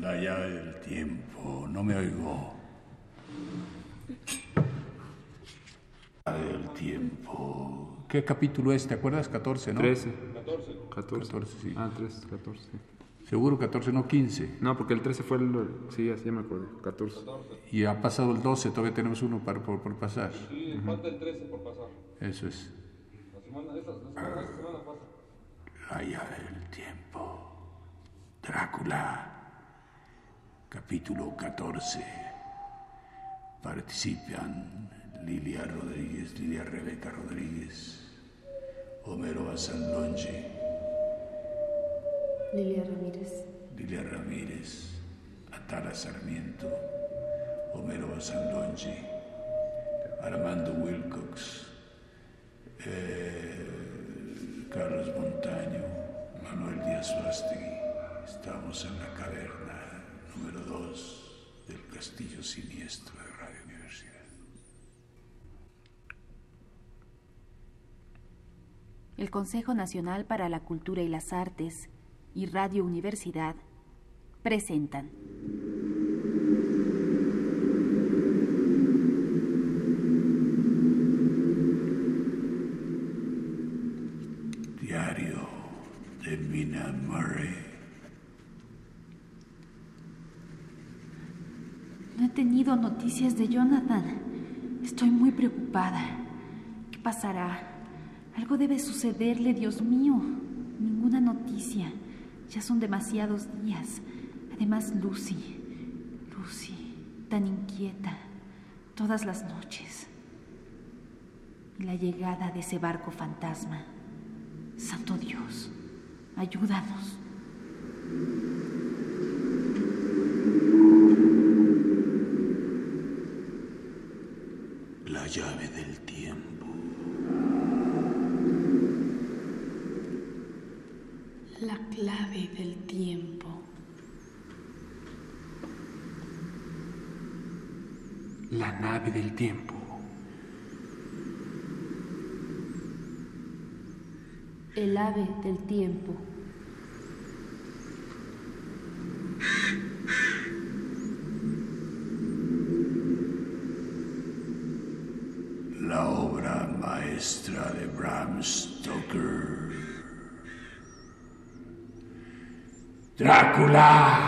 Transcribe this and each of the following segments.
La llave del tiempo. No me oigo. La llave del tiempo. ¿Qué capítulo es? ¿Te acuerdas? 14, ¿no? 13. 14. 14. 14, sí. Ah, 13, 14. Seguro 14, no 15. No, porque el 13 fue el... Sí, así ya me acordé. 14. Y ha pasado el 12, todavía tenemos uno para, por, por pasar. Sí, falta el 13 por pasar. Eso es. La semana, esta, la semana, esta semana pasa. La llave del tiempo. Drácula. Capítulo 14. Participan Lilia Rodríguez, Lilia Rebeca Rodríguez, Homero Basanlonge, Lilia Ramírez. Lilia Ramírez, Atala Sarmiento, Homero Basanlonge, Armando Wilcox, eh, Carlos Montaño, Manuel Díaz Fastegui. Estamos en la caverna número 2 del Castillo Siniestro de Radio Universidad. El Consejo Nacional para la Cultura y las Artes y Radio Universidad presentan Diario de Mina Murray. Noticias de Jonathan. Estoy muy preocupada. ¿Qué pasará? Algo debe sucederle, Dios mío. Ninguna noticia. Ya son demasiados días. Además, Lucy. Lucy, tan inquieta. Todas las noches. Y la llegada de ese barco fantasma. Santo Dios, ayúdanos. La llave del tiempo. La clave del tiempo. La nave del tiempo. El ave del tiempo. La obra maestra de Bram Stoker. Drácula.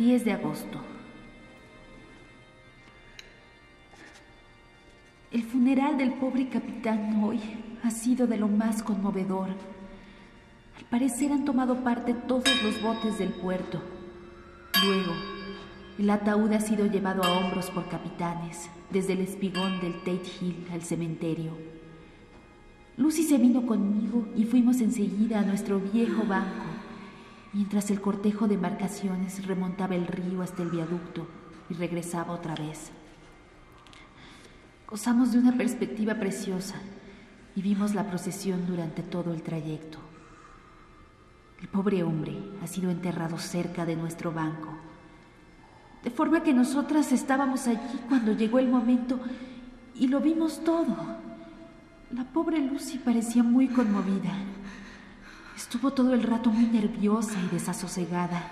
...10 de agosto. El funeral del pobre capitán hoy ha sido de lo más conmovedor. Al parecer han tomado parte todos los botes del puerto. Luego, el ataúd ha sido llevado a hombros por capitanes, desde el espigón del Tate Hill al cementerio. Lucy se vino conmigo y fuimos enseguida a nuestro viejo banco, mientras el cortejo de embarcaciones remontaba el río hasta el viaducto y regresaba otra vez. Gozamos de una perspectiva preciosa y vimos la procesión durante todo el trayecto. El pobre hombre ha sido enterrado cerca de nuestro banco, de forma que nosotras estábamos allí cuando llegó el momento y lo vimos todo. La pobre Lucy parecía muy conmovida. Estuvo todo el rato muy nerviosa y desasosegada.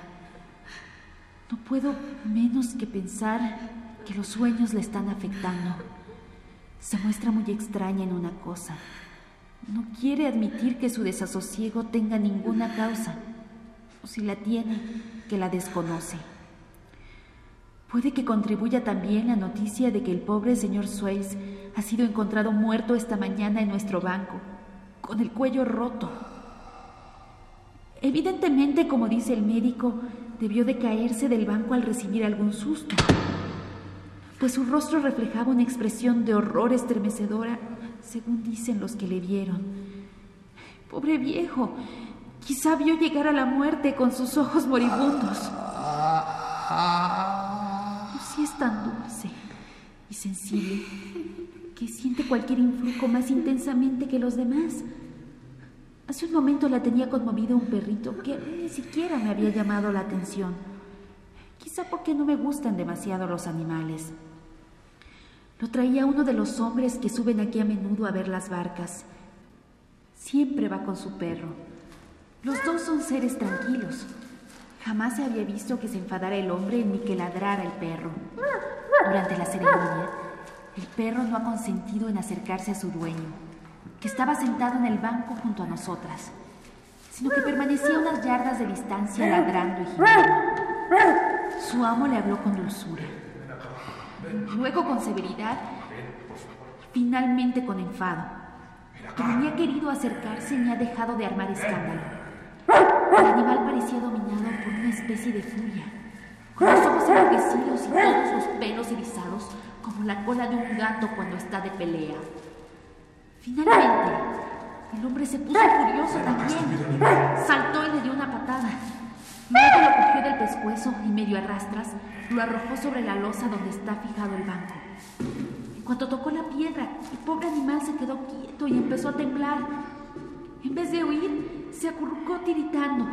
No puedo menos que pensar que los sueños le están afectando. Se muestra muy extraña en una cosa. No quiere admitir que su desasosiego tenga ninguna causa, o si la tiene, que la desconoce. Puede que contribuya también la noticia de que el pobre señor Swales ha sido encontrado muerto esta mañana en nuestro banco, con el cuello roto. Evidentemente, como dice el médico, debió de caerse del banco al recibir algún susto, pues su rostro reflejaba una expresión de horror estremecedora, según dicen los que le vieron. Pobre viejo. Quizá vio llegar a la muerte con sus ojos moribundos. Lucy es tan dulce y sensible que siente cualquier influjo más intensamente que los demás. Hace un momento la tenía conmovido un perrito que ni siquiera me había llamado la atención. Quizá porque no me gustan demasiado los animales. Lo traía uno de los hombres que suben aquí a menudo a ver las barcas. Siempre va con su perro. Los dos son seres tranquilos. Jamás se había visto que se enfadara el hombre ni que ladrara el perro. Durante la ceremonia, el perro no ha consentido en acercarse a su dueño que estaba sentado en el banco junto a nosotras, sino que permanecía unas yardas de distancia ladrando y gimiendo. Su amo le habló con dulzura, luego con severidad, finalmente con enfado, pero ni ha querido acercarse ni ha dejado de armar escándalo. El animal parecía dominado por una especie de furia, con los ojos enloquecidos y todos los pelos erizados como la cola de un gato cuando está de pelea. Finalmente, el hombre se puso furioso también. Saltó y le dio una patada. Luego lo cogió del pescuezo y medio arrastras lo arrojó sobre la losa donde está fijado el banco. En cuanto tocó la piedra, el pobre animal se quedó quieto y empezó a temblar. En vez de huir, se acurrucó tiritando.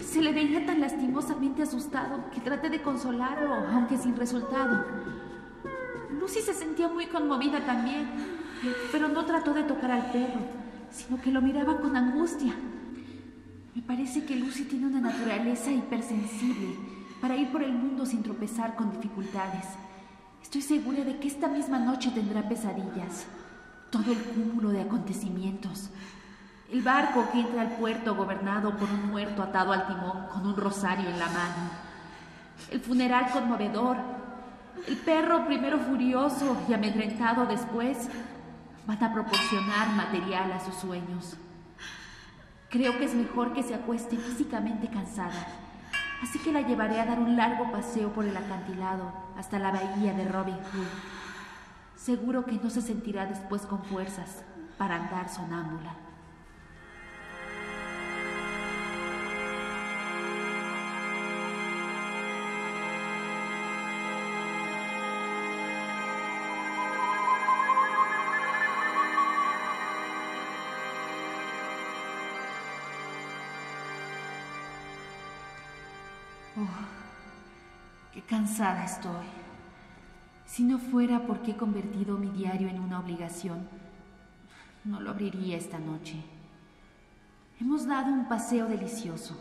Se le veía tan lastimosamente asustado que traté de consolarlo, aunque sin resultado. Lucy se sentía muy conmovida también pero no trató de tocar al perro, sino que lo miraba con angustia. Me parece que Lucy tiene una naturaleza hipersensible para ir por el mundo sin tropezar con dificultades. Estoy segura de que esta misma noche tendrá pesadillas. Todo el cúmulo de acontecimientos. El barco que entra al puerto gobernado por un muerto atado al timón con un rosario en la mano. El funeral conmovedor. El perro primero furioso y amedrentado después van a proporcionar material a sus sueños. Creo que es mejor que se acueste físicamente cansada, así que la llevaré a dar un largo paseo por el acantilado hasta la bahía de Robin Hood. Seguro que no se sentirá después con fuerzas para andar sonámbula. Oh, qué cansada estoy. Si no fuera porque he convertido mi diario en una obligación, no lo abriría esta noche. Hemos dado un paseo delicioso.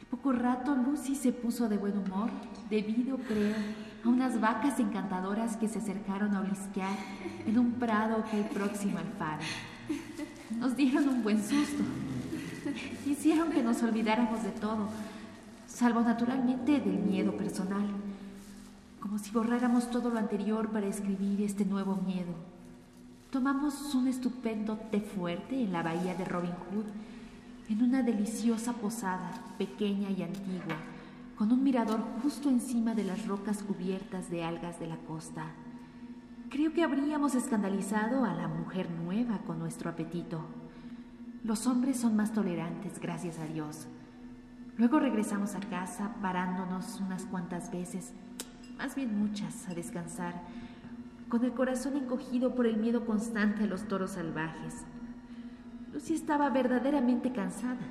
Al poco rato Lucy se puso de buen humor, debido, creo, a unas vacas encantadoras que se acercaron a olisquear en un prado que hay próximo al faro. Nos dieron un buen susto. Hicieron que nos olvidáramos de todo salvo naturalmente del miedo personal, como si borráramos todo lo anterior para escribir este nuevo miedo. Tomamos un estupendo té fuerte en la bahía de Robin Hood, en una deliciosa posada, pequeña y antigua, con un mirador justo encima de las rocas cubiertas de algas de la costa. Creo que habríamos escandalizado a la mujer nueva con nuestro apetito. Los hombres son más tolerantes, gracias a Dios. Luego regresamos a casa parándonos unas cuantas veces, más bien muchas, a descansar, con el corazón encogido por el miedo constante a los toros salvajes. Lucy estaba verdaderamente cansada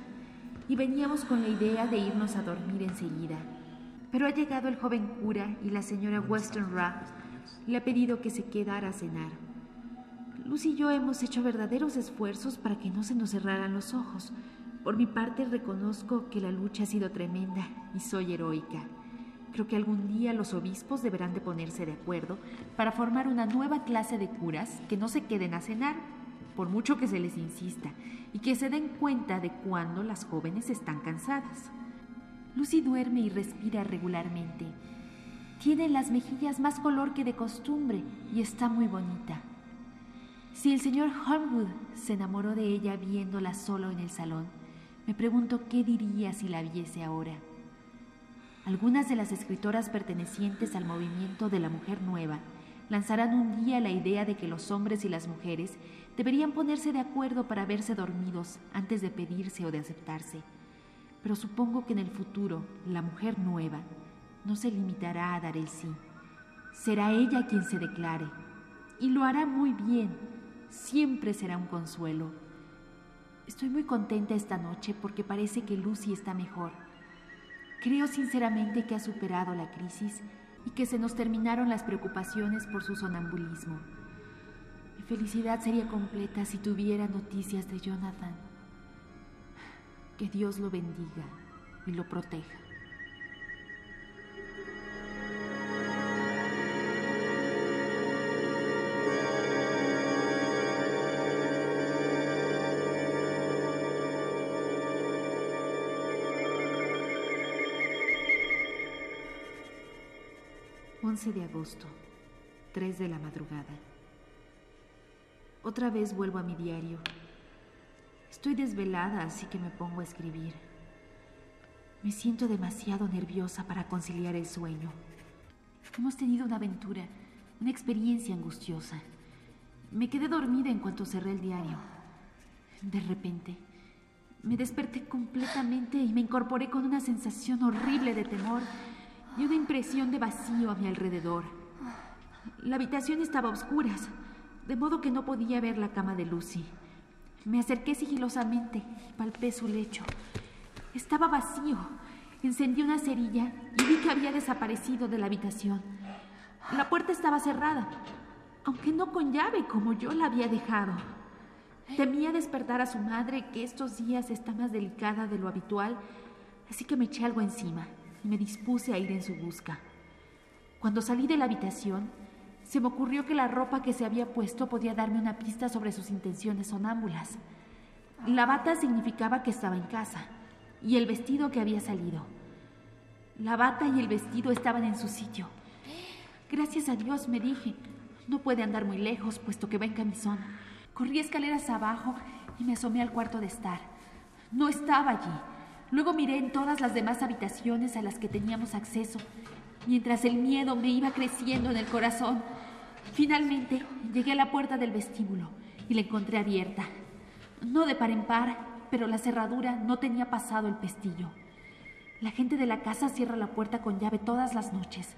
y veníamos con la idea de irnos a dormir enseguida. Pero ha llegado el joven cura y la señora Weston Rath le ha pedido que se quedara a cenar. Lucy y yo hemos hecho verdaderos esfuerzos para que no se nos cerraran los ojos, por mi parte reconozco que la lucha ha sido tremenda y soy heroica. Creo que algún día los obispos deberán de ponerse de acuerdo para formar una nueva clase de curas que no se queden a cenar, por mucho que se les insista, y que se den cuenta de cuando las jóvenes están cansadas. Lucy duerme y respira regularmente. Tiene las mejillas más color que de costumbre y está muy bonita. Si el señor Holmwood se enamoró de ella viéndola solo en el salón, me pregunto qué diría si la viese ahora. Algunas de las escritoras pertenecientes al movimiento de la mujer nueva lanzarán un día la idea de que los hombres y las mujeres deberían ponerse de acuerdo para verse dormidos antes de pedirse o de aceptarse. Pero supongo que en el futuro la mujer nueva no se limitará a dar el sí. Será ella quien se declare. Y lo hará muy bien. Siempre será un consuelo. Estoy muy contenta esta noche porque parece que Lucy está mejor. Creo sinceramente que ha superado la crisis y que se nos terminaron las preocupaciones por su sonambulismo. Mi felicidad sería completa si tuviera noticias de Jonathan. Que Dios lo bendiga y lo proteja. Once de agosto, 3 de la madrugada. Otra vez vuelvo a mi diario. Estoy desvelada, así que me pongo a escribir. Me siento demasiado nerviosa para conciliar el sueño. Hemos tenido una aventura, una experiencia angustiosa. Me quedé dormida en cuanto cerré el diario. De repente, me desperté completamente y me incorporé con una sensación horrible de temor y una impresión de vacío a mi alrededor. La habitación estaba a oscuras, de modo que no podía ver la cama de Lucy. Me acerqué sigilosamente y palpé su lecho. Estaba vacío. Encendí una cerilla y vi que había desaparecido de la habitación. La puerta estaba cerrada, aunque no con llave como yo la había dejado. Temía despertar a su madre, que estos días está más delicada de lo habitual, así que me eché algo encima y me dispuse a ir en su busca. Cuando salí de la habitación, se me ocurrió que la ropa que se había puesto podía darme una pista sobre sus intenciones sonámbulas. La bata significaba que estaba en casa y el vestido que había salido. La bata y el vestido estaban en su sitio. Gracias a Dios, me dije, no puede andar muy lejos puesto que va en camisón. Corrí escaleras abajo y me asomé al cuarto de estar. No estaba allí. Luego miré en todas las demás habitaciones a las que teníamos acceso mientras el miedo me iba creciendo en el corazón. Finalmente llegué a la puerta del vestíbulo y la encontré abierta. No de par en par, pero la cerradura no tenía pasado el pestillo. La gente de la casa cierra la puerta con llave todas las noches,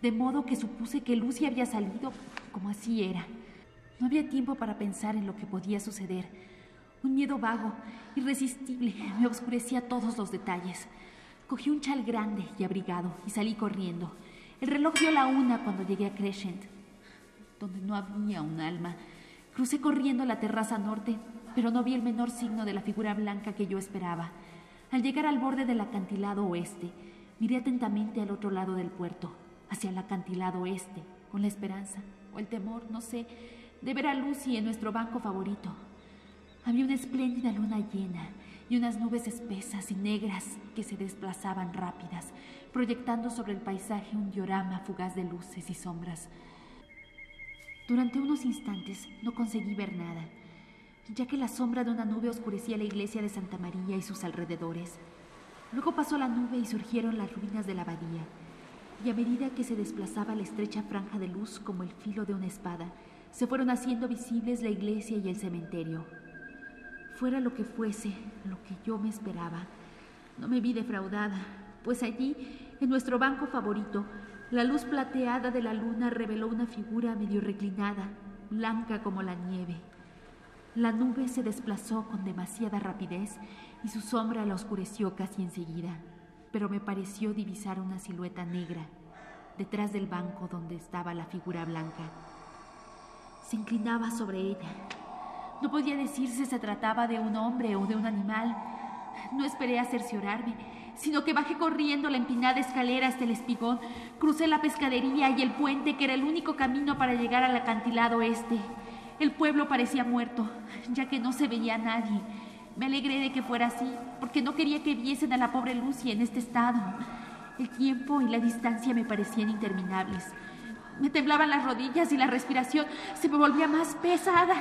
de modo que supuse que Lucy había salido como así era. No había tiempo para pensar en lo que podía suceder. Un miedo vago, irresistible, me oscurecía todos los detalles. Cogí un chal grande y abrigado y salí corriendo. El reloj dio la una cuando llegué a Crescent, donde no había un alma. Crucé corriendo la terraza norte, pero no vi el menor signo de la figura blanca que yo esperaba. Al llegar al borde del acantilado oeste, miré atentamente al otro lado del puerto, hacia el acantilado oeste, con la esperanza, o el temor, no sé, de ver a Lucy en nuestro banco favorito. Había una espléndida luna llena y unas nubes espesas y negras que se desplazaban rápidas, proyectando sobre el paisaje un diorama fugaz de luces y sombras. Durante unos instantes no conseguí ver nada, ya que la sombra de una nube oscurecía la iglesia de Santa María y sus alrededores. Luego pasó la nube y surgieron las ruinas de la abadía, y a medida que se desplazaba la estrecha franja de luz como el filo de una espada, se fueron haciendo visibles la iglesia y el cementerio. Fuera lo que fuese, lo que yo me esperaba, no me vi defraudada, pues allí, en nuestro banco favorito, la luz plateada de la luna reveló una figura medio reclinada, blanca como la nieve. La nube se desplazó con demasiada rapidez y su sombra la oscureció casi enseguida, pero me pareció divisar una silueta negra detrás del banco donde estaba la figura blanca. Se inclinaba sobre ella, no podía decir si se trataba de un hombre o de un animal. No esperé a cerciorarme, sino que bajé corriendo la empinada escalera hasta el espigón, crucé la pescadería y el puente, que era el único camino para llegar al acantilado este. El pueblo parecía muerto, ya que no se veía a nadie. Me alegré de que fuera así, porque no quería que viesen a la pobre Lucy en este estado. El tiempo y la distancia me parecían interminables. Me temblaban las rodillas y la respiración se me volvía más pesada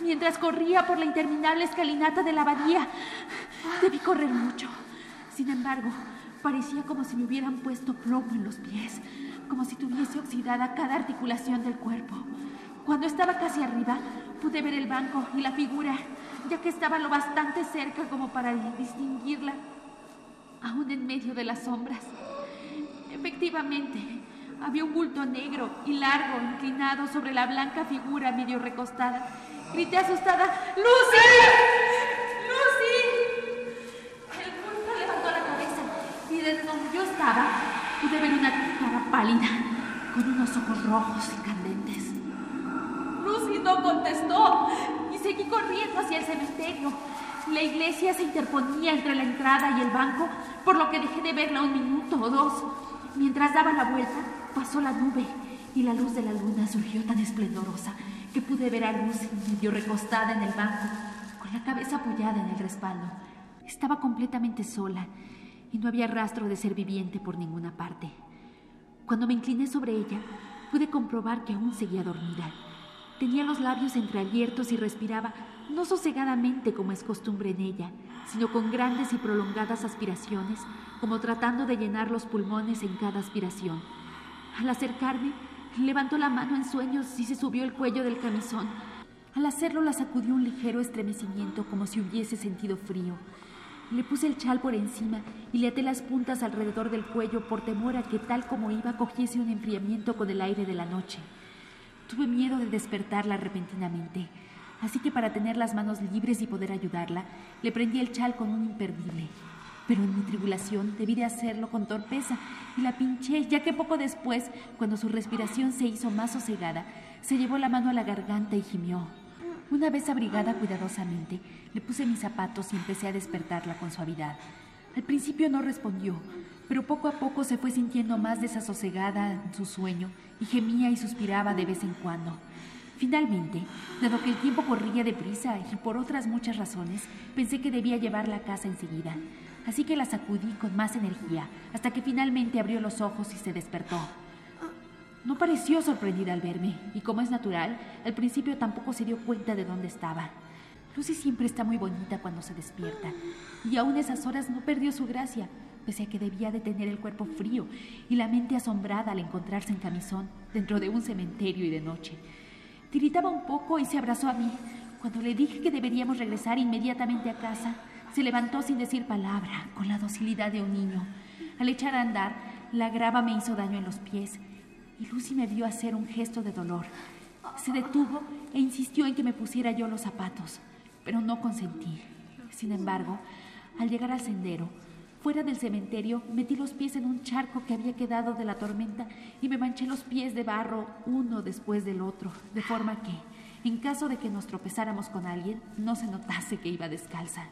mientras corría por la interminable escalinata de la abadía. Debí correr mucho. Sin embargo, parecía como si me hubieran puesto plomo en los pies. como si tuviese oxidada cada articulación del cuerpo. Cuando estaba casi arriba, pude ver el banco y la figura, ya que estaba lo bastante cerca como para distinguirla, aún en medio de las sombras. Efectivamente, había un bulto negro y largo inclinado sobre la blanca figura medio recostada. Grité asustada, ¡Lucy! ¡Lucy! El bulto levantó la cabeza y desde donde yo estaba pude ver una cara pálida con unos ojos rojos y candentes. Lucy no contestó y seguí corriendo hacia el cementerio. La iglesia se interponía entre la entrada y el banco, por lo que dejé de verla un minuto o dos. Mientras daba la vuelta, pasó la nube y la luz de la luna surgió tan esplendorosa que pude ver a Lucy medio recostada en el banco, con la cabeza apoyada en el respaldo. Estaba completamente sola y no había rastro de ser viviente por ninguna parte. Cuando me incliné sobre ella, pude comprobar que aún seguía dormida. Tenía los labios entreabiertos y respiraba no sosegadamente como es costumbre en ella, sino con grandes y prolongadas aspiraciones, como tratando de llenar los pulmones en cada aspiración. Al acercarme, levantó la mano en sueños y se subió el cuello del camisón. Al hacerlo la sacudió un ligero estremecimiento como si hubiese sentido frío. Le puse el chal por encima y le até las puntas alrededor del cuello por temor a que tal como iba cogiese un enfriamiento con el aire de la noche. Tuve miedo de despertarla repentinamente, así que para tener las manos libres y poder ayudarla, le prendí el chal con un imperdible. Pero en mi tribulación debí de hacerlo con torpeza y la pinché, ya que poco después, cuando su respiración se hizo más sosegada, se llevó la mano a la garganta y gimió. Una vez abrigada cuidadosamente, le puse mis zapatos y empecé a despertarla con suavidad. Al principio no respondió, pero poco a poco se fue sintiendo más desasosegada en su sueño y gemía y suspiraba de vez en cuando. Finalmente, dado que el tiempo corría deprisa y por otras muchas razones, pensé que debía llevarla a casa enseguida. Así que la sacudí con más energía, hasta que finalmente abrió los ojos y se despertó. No pareció sorprendida al verme, y como es natural, al principio tampoco se dio cuenta de dónde estaba. Lucy siempre está muy bonita cuando se despierta, y aún esas horas no perdió su gracia, pese a que debía de tener el cuerpo frío y la mente asombrada al encontrarse en camisón dentro de un cementerio y de noche. Tiritaba un poco y se abrazó a mí. Cuando le dije que deberíamos regresar inmediatamente a casa, se levantó sin decir palabra, con la docilidad de un niño. Al echar a andar, la grava me hizo daño en los pies y Lucy me vio hacer un gesto de dolor. Se detuvo e insistió en que me pusiera yo los zapatos, pero no consentí. Sin embargo, al llegar al sendero, fuera del cementerio, metí los pies en un charco que había quedado de la tormenta y me manché los pies de barro uno después del otro, de forma que, en caso de que nos tropezáramos con alguien, no se notase que iba descalza.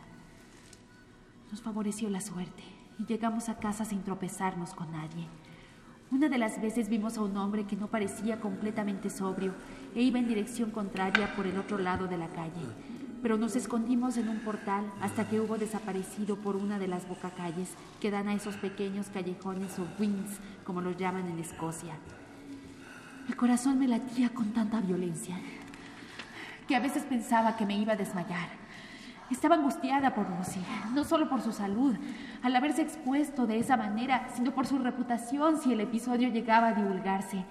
Nos favoreció la suerte y llegamos a casa sin tropezarnos con nadie. Una de las veces vimos a un hombre que no parecía completamente sobrio e iba en dirección contraria por el otro lado de la calle, pero nos escondimos en un portal hasta que hubo desaparecido por una de las bocacalles que dan a esos pequeños callejones o wings, como los llaman en Escocia. El corazón me latía con tanta violencia que a veces pensaba que me iba a desmayar. Estaba angustiada por Lucy, no solo por su salud, al haberse expuesto de esa manera, sino por su reputación si el episodio llegaba a divulgarse.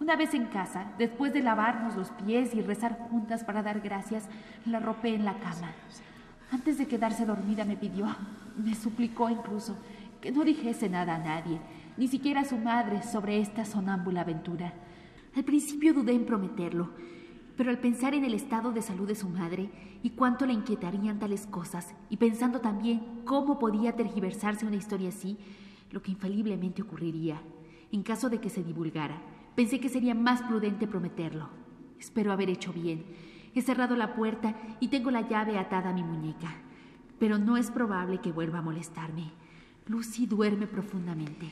Una vez en casa, después de lavarnos los pies y rezar juntas para dar gracias, la ropé en la cama. Antes de quedarse dormida me pidió, me suplicó incluso, que no dijese nada a nadie, ni siquiera a su madre, sobre esta sonámbula aventura. Al principio dudé en prometerlo, pero al pensar en el estado de salud de su madre y cuánto le inquietarían tales cosas, y pensando también cómo podía tergiversarse una historia así, lo que infaliblemente ocurriría, en caso de que se divulgara, pensé que sería más prudente prometerlo. Espero haber hecho bien. He cerrado la puerta y tengo la llave atada a mi muñeca, pero no es probable que vuelva a molestarme. Lucy duerme profundamente.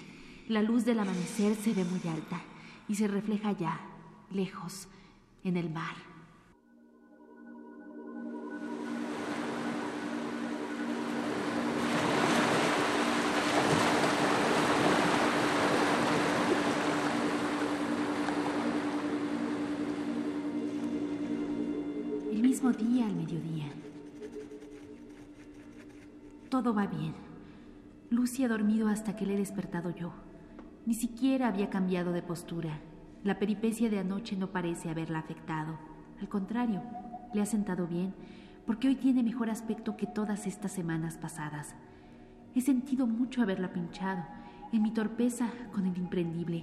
La luz del amanecer se ve muy alta y se refleja allá, lejos, en el mar. Todo va bien. Lucy ha dormido hasta que le he despertado yo. Ni siquiera había cambiado de postura. La peripecia de anoche no parece haberla afectado. Al contrario, le ha sentado bien, porque hoy tiene mejor aspecto que todas estas semanas pasadas. He sentido mucho haberla pinchado, en mi torpeza con el imprendible.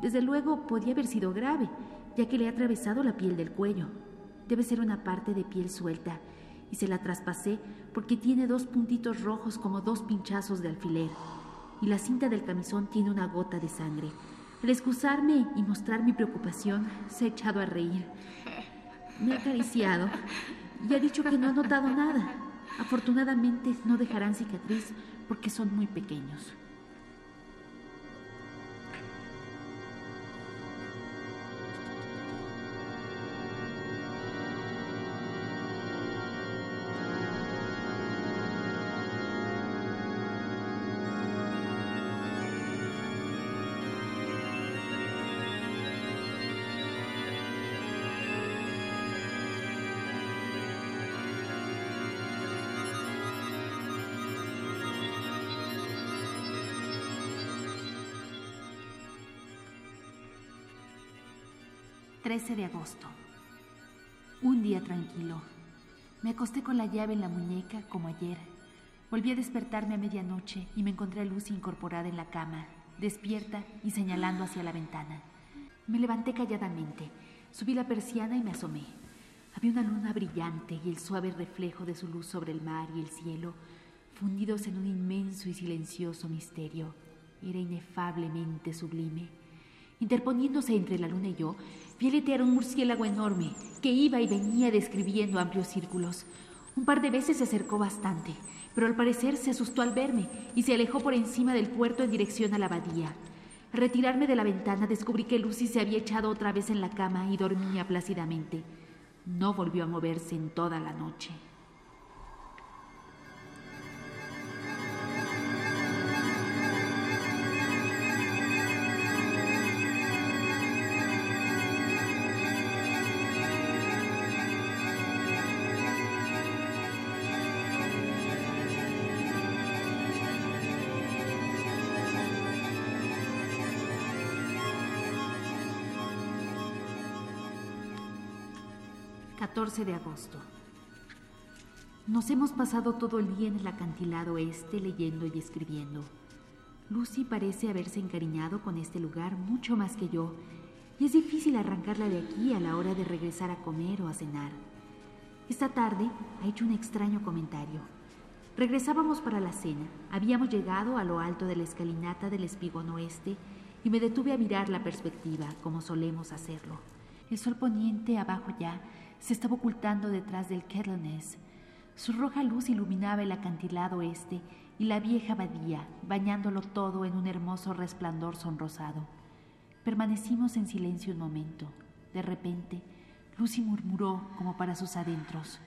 Desde luego podía haber sido grave, ya que le he atravesado la piel del cuello. Debe ser una parte de piel suelta, y se la traspasé porque tiene dos puntitos rojos como dos pinchazos de alfiler, y la cinta del camisón tiene una gota de sangre. Al excusarme y mostrar mi preocupación, se ha echado a reír. Me ha acariciado y ha dicho que no ha notado nada. Afortunadamente no dejarán cicatriz porque son muy pequeños. ...13 de agosto. Un día tranquilo. Me acosté con la llave en la muñeca como ayer. Volví a despertarme a medianoche y me encontré a Lucy incorporada en la cama, despierta y señalando hacia la ventana. Me levanté calladamente, subí la persiana y me asomé. Había una luna brillante y el suave reflejo de su luz sobre el mar y el cielo, fundidos en un inmenso y silencioso misterio. Era inefablemente sublime. Interponiéndose entre la luna y yo, vi un murciélago enorme que iba y venía describiendo amplios círculos. Un par de veces se acercó bastante, pero al parecer se asustó al verme y se alejó por encima del puerto en dirección a la abadía. Al retirarme de la ventana descubrí que Lucy se había echado otra vez en la cama y dormía plácidamente. No volvió a moverse en toda la noche. De agosto. Nos hemos pasado todo el día en el acantilado este leyendo y escribiendo. Lucy parece haberse encariñado con este lugar mucho más que yo, y es difícil arrancarla de aquí a la hora de regresar a comer o a cenar. Esta tarde ha hecho un extraño comentario. Regresábamos para la cena, habíamos llegado a lo alto de la escalinata del espigón oeste y me detuve a mirar la perspectiva, como solemos hacerlo. El sol poniente abajo ya se estaba ocultando detrás del Kettleness. Su roja luz iluminaba el acantilado este y la vieja abadía, bañándolo todo en un hermoso resplandor sonrosado. Permanecimos en silencio un momento. De repente, Lucy murmuró como para sus adentros.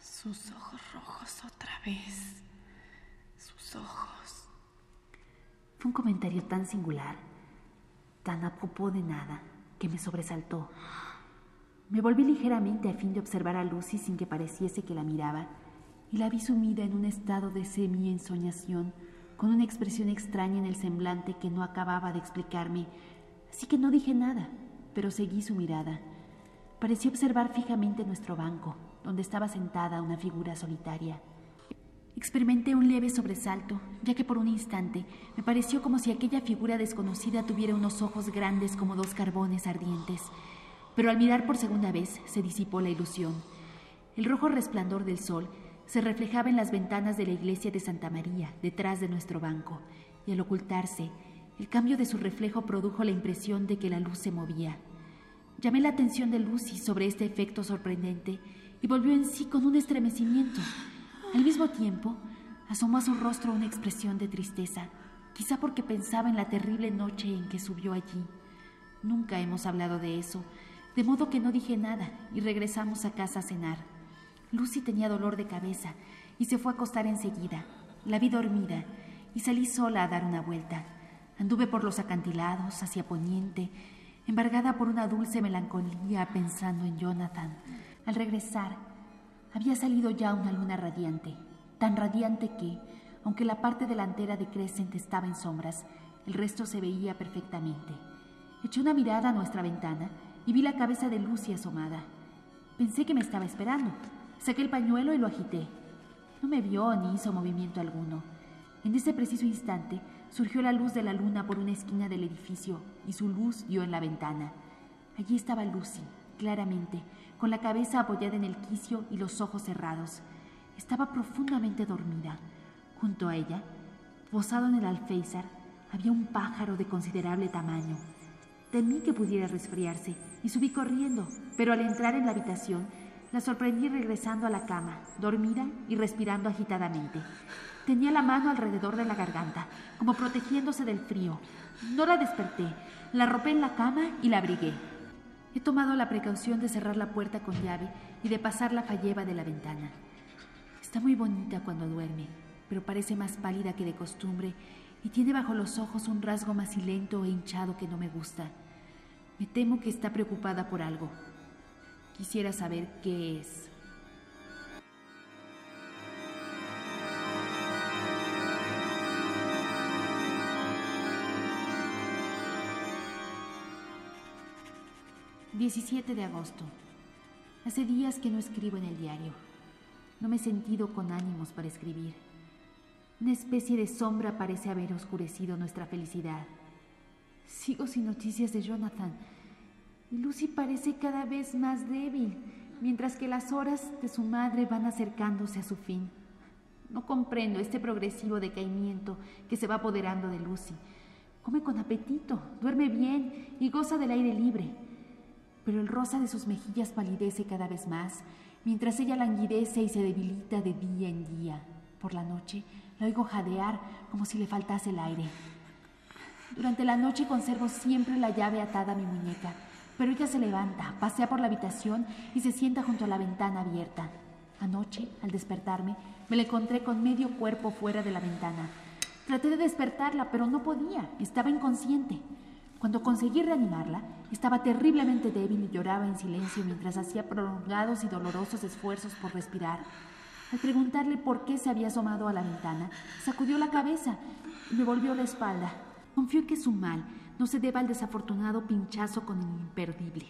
sus ojos rojos otra vez. Sus ojos. Fue un comentario tan singular, tan a propos de nada, que me sobresaltó. Me volví ligeramente a fin de observar a Lucy sin que pareciese que la miraba, y la vi sumida en un estado de semi-ensoñación, con una expresión extraña en el semblante que no acababa de explicarme, así que no dije nada, pero seguí su mirada. Pareció observar fijamente nuestro banco, donde estaba sentada una figura solitaria. Experimenté un leve sobresalto, ya que por un instante me pareció como si aquella figura desconocida tuviera unos ojos grandes como dos carbones ardientes pero al mirar por segunda vez se disipó la ilusión. El rojo resplandor del sol se reflejaba en las ventanas de la iglesia de Santa María, detrás de nuestro banco, y al ocultarse, el cambio de su reflejo produjo la impresión de que la luz se movía. Llamé la atención de Lucy sobre este efecto sorprendente y volvió en sí con un estremecimiento. Al mismo tiempo, asomó a su rostro una expresión de tristeza, quizá porque pensaba en la terrible noche en que subió allí. Nunca hemos hablado de eso, de modo que no dije nada y regresamos a casa a cenar. Lucy tenía dolor de cabeza y se fue a acostar enseguida. La vi dormida y salí sola a dar una vuelta. Anduve por los acantilados hacia poniente, embargada por una dulce melancolía pensando en Jonathan. Al regresar, había salido ya una luna radiante, tan radiante que, Aunque la parte delantera de Crescent estaba en sombras, el resto se veía perfectamente. Eché una mirada a nuestra ventana y vi la cabeza de Lucy asomada. Pensé que me estaba esperando. Saqué el pañuelo y lo agité. No me vio ni hizo movimiento alguno. En ese preciso instante surgió la luz de la luna por una esquina del edificio y su luz dio en la ventana. Allí estaba Lucy, claramente, con la cabeza apoyada en el quicio y los ojos cerrados. Estaba profundamente dormida. Junto a ella, posado en el alféizar, había un pájaro de considerable tamaño. Temí que pudiera resfriarse y subí corriendo, pero al entrar en la habitación la sorprendí regresando a la cama, dormida y respirando agitadamente. Tenía la mano alrededor de la garganta, como protegiéndose del frío. No la desperté, la arropé en la cama y la abrigué. He tomado la precaución de cerrar la puerta con llave y de pasar la falleba de la ventana. Está muy bonita cuando duerme, pero parece más pálida que de costumbre y tiene bajo los ojos un rasgo macilento e hinchado que no me gusta. Me temo que está preocupada por algo. Quisiera saber qué es. ...17 de agosto... ...hace días que no escribo en el diario... ...no me he sentido con ánimos para escribir... ...una especie de sombra parece haber oscurecido nuestra felicidad... ...sigo sin noticias de Jonathan... ...y Lucy parece cada vez más débil... ...mientras que las horas de su madre van acercándose a su fin... No comprendo este progresivo decaimiento que se va apoderando de Lucy. Come con apetito, duerme bien y goza del aire libre pero el rosa de sus mejillas palidece cada vez más, mientras ella languidece y se debilita de día en día. Por la noche la oigo jadear como si le faltase el aire. Durante la noche conservo siempre la llave atada a mi muñeca, pero ella se levanta, pasea por la habitación y se sienta junto a la ventana abierta. Anoche, al despertarme, me la encontré con medio cuerpo fuera de la ventana. Traté de despertarla, pero no podía, estaba inconsciente. Cuando conseguí reanimarla, estaba terriblemente débil y lloraba en silencio mientras hacía prolongados y dolorosos esfuerzos por respirar. Al preguntarle por qué se había asomado a la ventana, sacudió la cabeza y me volvió la espalda. Confío que su mal no se deba al desafortunado pinchazo con el imperdible.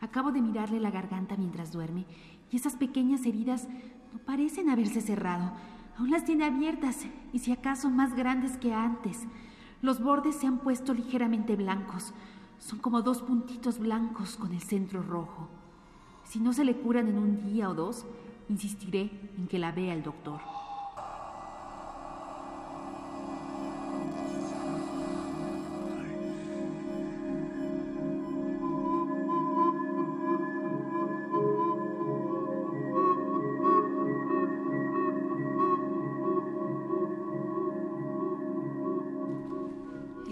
Acabo de mirarle la garganta mientras duerme y esas pequeñas heridas no parecen haberse cerrado. Aún las tiene abiertas y si acaso más grandes que antes. Los bordes se han puesto ligeramente blancos. Son como dos puntitos blancos con el centro rojo. Si no se le curan en un día o dos, insistiré en que la vea el doctor.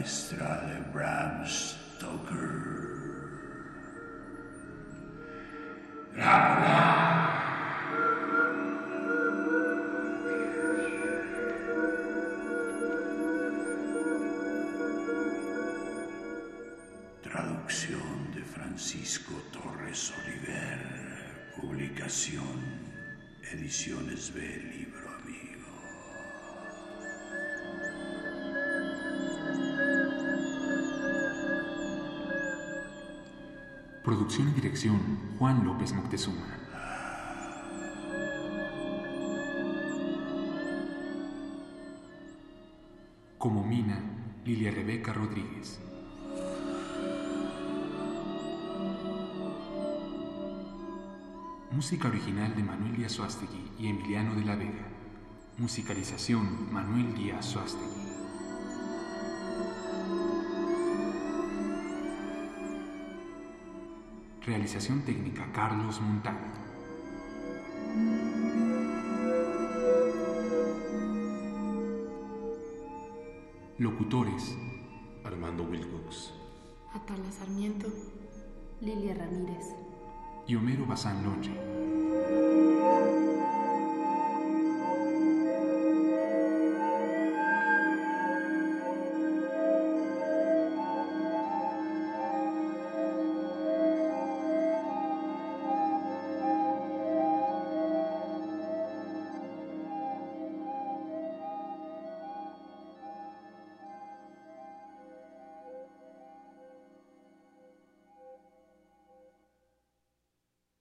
Maestra de Bram Stoker. Traducción Producción y dirección Juan López Moctezuma. Como Mina, Lilia Rebeca Rodríguez. Música original de Manuel Díaz Suástegui y Emiliano de la Vega. Musicalización Manuel Díaz Suástegui. Realización técnica Carlos Montaño. Locutores Armando Wilcox. Atala Sarmiento. Lilia Ramírez. y Homero Bazán Longe.